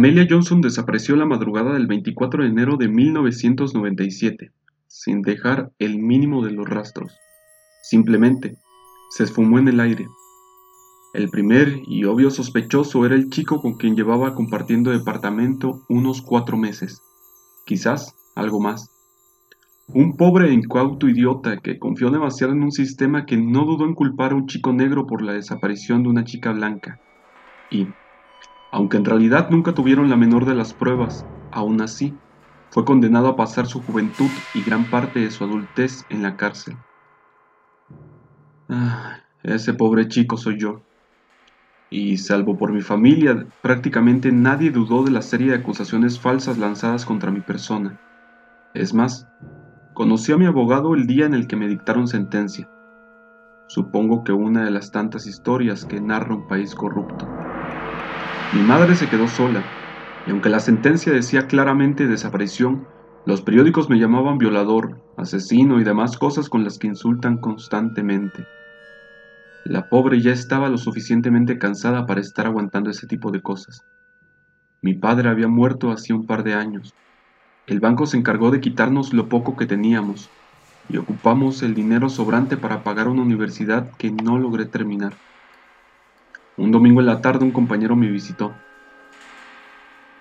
Amelia Johnson desapareció la madrugada del 24 de enero de 1997, sin dejar el mínimo de los rastros. Simplemente, se esfumó en el aire. El primer y obvio sospechoso era el chico con quien llevaba compartiendo departamento unos cuatro meses, quizás algo más. Un pobre e incauto idiota que confió demasiado en un sistema que no dudó en culpar a un chico negro por la desaparición de una chica blanca. Y, aunque en realidad nunca tuvieron la menor de las pruebas, aún así, fue condenado a pasar su juventud y gran parte de su adultez en la cárcel. Ah, ese pobre chico soy yo. Y salvo por mi familia, prácticamente nadie dudó de la serie de acusaciones falsas lanzadas contra mi persona. Es más, conocí a mi abogado el día en el que me dictaron sentencia. Supongo que una de las tantas historias que narra un país corrupto. Mi madre se quedó sola, y aunque la sentencia decía claramente desaparición, los periódicos me llamaban violador, asesino y demás cosas con las que insultan constantemente. La pobre ya estaba lo suficientemente cansada para estar aguantando ese tipo de cosas. Mi padre había muerto hacía un par de años. El banco se encargó de quitarnos lo poco que teníamos y ocupamos el dinero sobrante para pagar una universidad que no logré terminar. Un domingo en la tarde un compañero me visitó.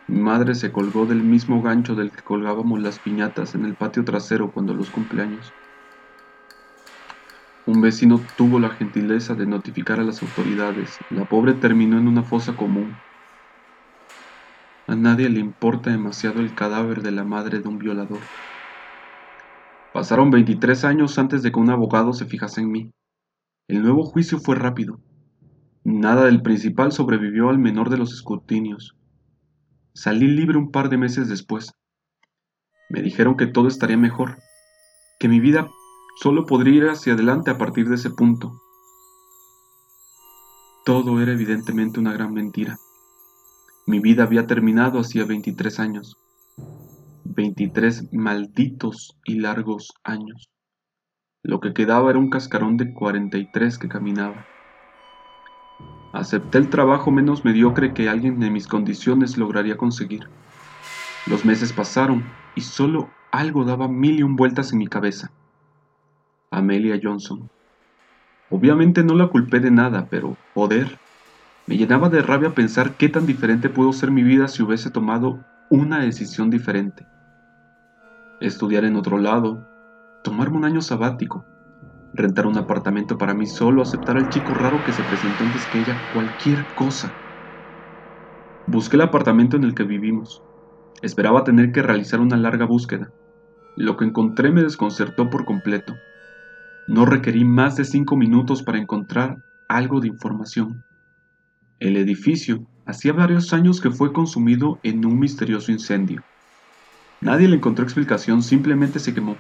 Mi madre se colgó del mismo gancho del que colgábamos las piñatas en el patio trasero cuando los cumpleaños. Un vecino tuvo la gentileza de notificar a las autoridades. La pobre terminó en una fosa común. A nadie le importa demasiado el cadáver de la madre de un violador. Pasaron 23 años antes de que un abogado se fijase en mí. El nuevo juicio fue rápido. Nada del principal sobrevivió al menor de los escrutinios. Salí libre un par de meses después. Me dijeron que todo estaría mejor, que mi vida Solo podría ir hacia adelante a partir de ese punto. Todo era evidentemente una gran mentira. Mi vida había terminado hacía 23 años. 23 malditos y largos años. Lo que quedaba era un cascarón de 43 que caminaba. Acepté el trabajo menos mediocre que alguien de mis condiciones lograría conseguir. Los meses pasaron y solo algo daba mil y un vueltas en mi cabeza. Amelia Johnson. Obviamente no la culpé de nada, pero, joder, me llenaba de rabia pensar qué tan diferente pudo ser mi vida si hubiese tomado una decisión diferente. Estudiar en otro lado, tomarme un año sabático, rentar un apartamento para mí solo, aceptar al chico raro que se presentó antes que ella, cualquier cosa. Busqué el apartamento en el que vivimos. Esperaba tener que realizar una larga búsqueda. Lo que encontré me desconcertó por completo. No requerí más de cinco minutos para encontrar algo de información. El edificio hacía varios años que fue consumido en un misterioso incendio. Nadie le encontró explicación, simplemente se quemó.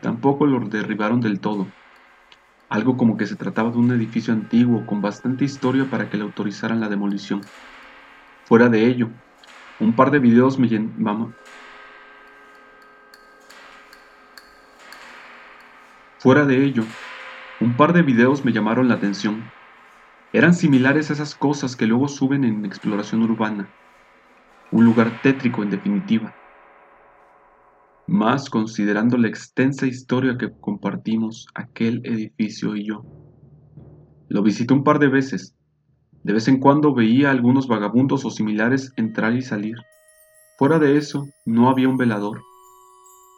Tampoco lo derribaron del todo. Algo como que se trataba de un edificio antiguo con bastante historia para que le autorizaran la demolición. Fuera de ello, un par de videos me, Fuera de ello, un par de videos me llamaron la atención. Eran similares a esas cosas que luego suben en exploración urbana. Un lugar tétrico en definitiva. Más considerando la extensa historia que compartimos aquel edificio y yo. Lo visité un par de veces. De vez en cuando veía a algunos vagabundos o similares entrar y salir. Fuera de eso, no había un velador.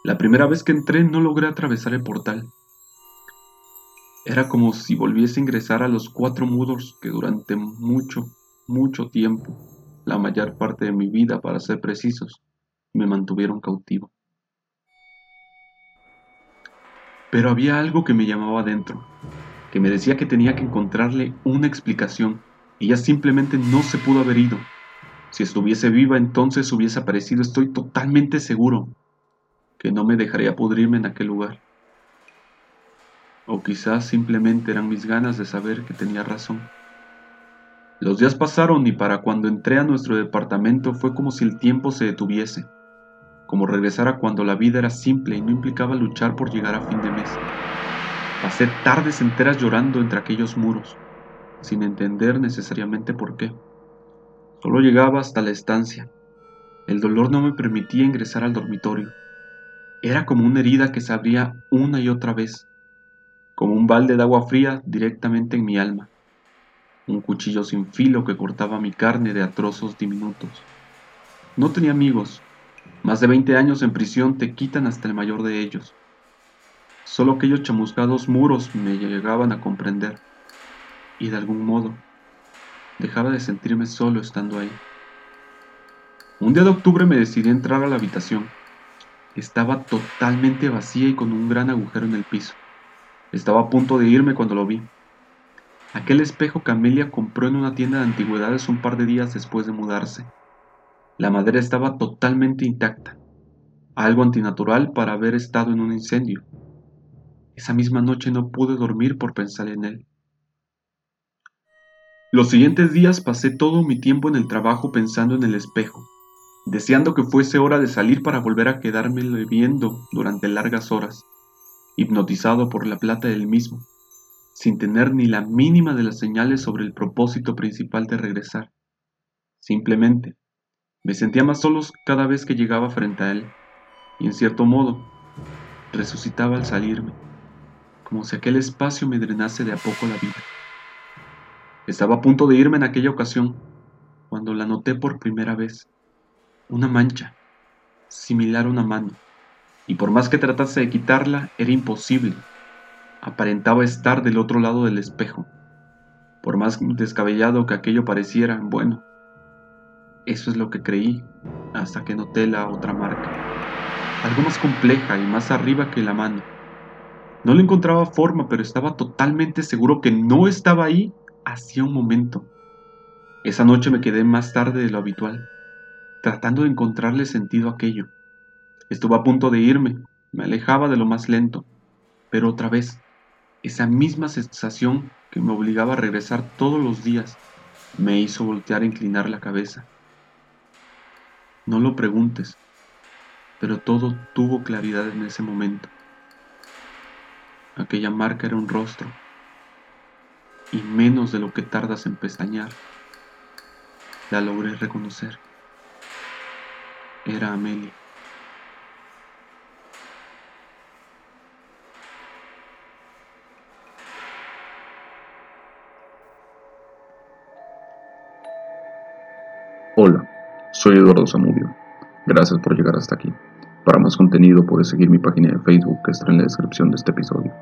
La primera vez que entré no logré atravesar el portal. Era como si volviese a ingresar a los cuatro muros que durante mucho, mucho tiempo, la mayor parte de mi vida para ser precisos, me mantuvieron cautivo. Pero había algo que me llamaba adentro, que me decía que tenía que encontrarle una explicación, ella simplemente no se pudo haber ido. Si estuviese viva entonces hubiese aparecido, estoy totalmente seguro, que no me dejaría pudrirme en aquel lugar. O quizás simplemente eran mis ganas de saber que tenía razón. Los días pasaron y para cuando entré a nuestro departamento fue como si el tiempo se detuviese, como regresar a cuando la vida era simple y no implicaba luchar por llegar a fin de mes. Pasé tardes enteras llorando entre aquellos muros, sin entender necesariamente por qué. Solo llegaba hasta la estancia. El dolor no me permitía ingresar al dormitorio. Era como una herida que se abría una y otra vez, como un balde de agua fría directamente en mi alma, un cuchillo sin filo que cortaba mi carne de a trozos diminutos. No tenía amigos. Más de 20 años en prisión te quitan hasta el mayor de ellos. Solo aquellos chamuscados muros me llegaban a comprender. Y de algún modo, dejaba de sentirme solo estando ahí. Un día de octubre me decidí a entrar a la habitación. Estaba totalmente vacía y con un gran agujero en el piso. Estaba a punto de irme cuando lo vi. Aquel espejo que Amelia compró en una tienda de antigüedades un par de días después de mudarse. La madera estaba totalmente intacta, algo antinatural para haber estado en un incendio. Esa misma noche no pude dormir por pensar en él. Los siguientes días pasé todo mi tiempo en el trabajo pensando en el espejo, deseando que fuese hora de salir para volver a quedarme viendo durante largas horas, hipnotizado por la plata del mismo, sin tener ni la mínima de las señales sobre el propósito principal de regresar. Simplemente, me sentía más solos cada vez que llegaba frente a él, y en cierto modo, resucitaba al salirme como si aquel espacio me drenase de a poco la vida. Estaba a punto de irme en aquella ocasión, cuando la noté por primera vez. Una mancha, similar a una mano, y por más que tratase de quitarla, era imposible. Aparentaba estar del otro lado del espejo. Por más descabellado que aquello pareciera, bueno, eso es lo que creí, hasta que noté la otra marca, algo más compleja y más arriba que la mano no le encontraba forma, pero estaba totalmente seguro que no estaba ahí hacía un momento. Esa noche me quedé más tarde de lo habitual, tratando de encontrarle sentido a aquello. Estuve a punto de irme, me alejaba de lo más lento, pero otra vez, esa misma sensación que me obligaba a regresar todos los días me hizo voltear e inclinar la cabeza. No lo preguntes, pero todo tuvo claridad en ese momento. Aquella marca era un rostro, y menos de lo que tardas en pestañear, la logré reconocer. Era Amelia. Hola, soy Eduardo Zamudio. Gracias por llegar hasta aquí. Para más contenido puedes seguir mi página de Facebook que está en la descripción de este episodio.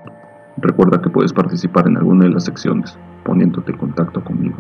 Recuerda que puedes participar en alguna de las secciones poniéndote en contacto conmigo.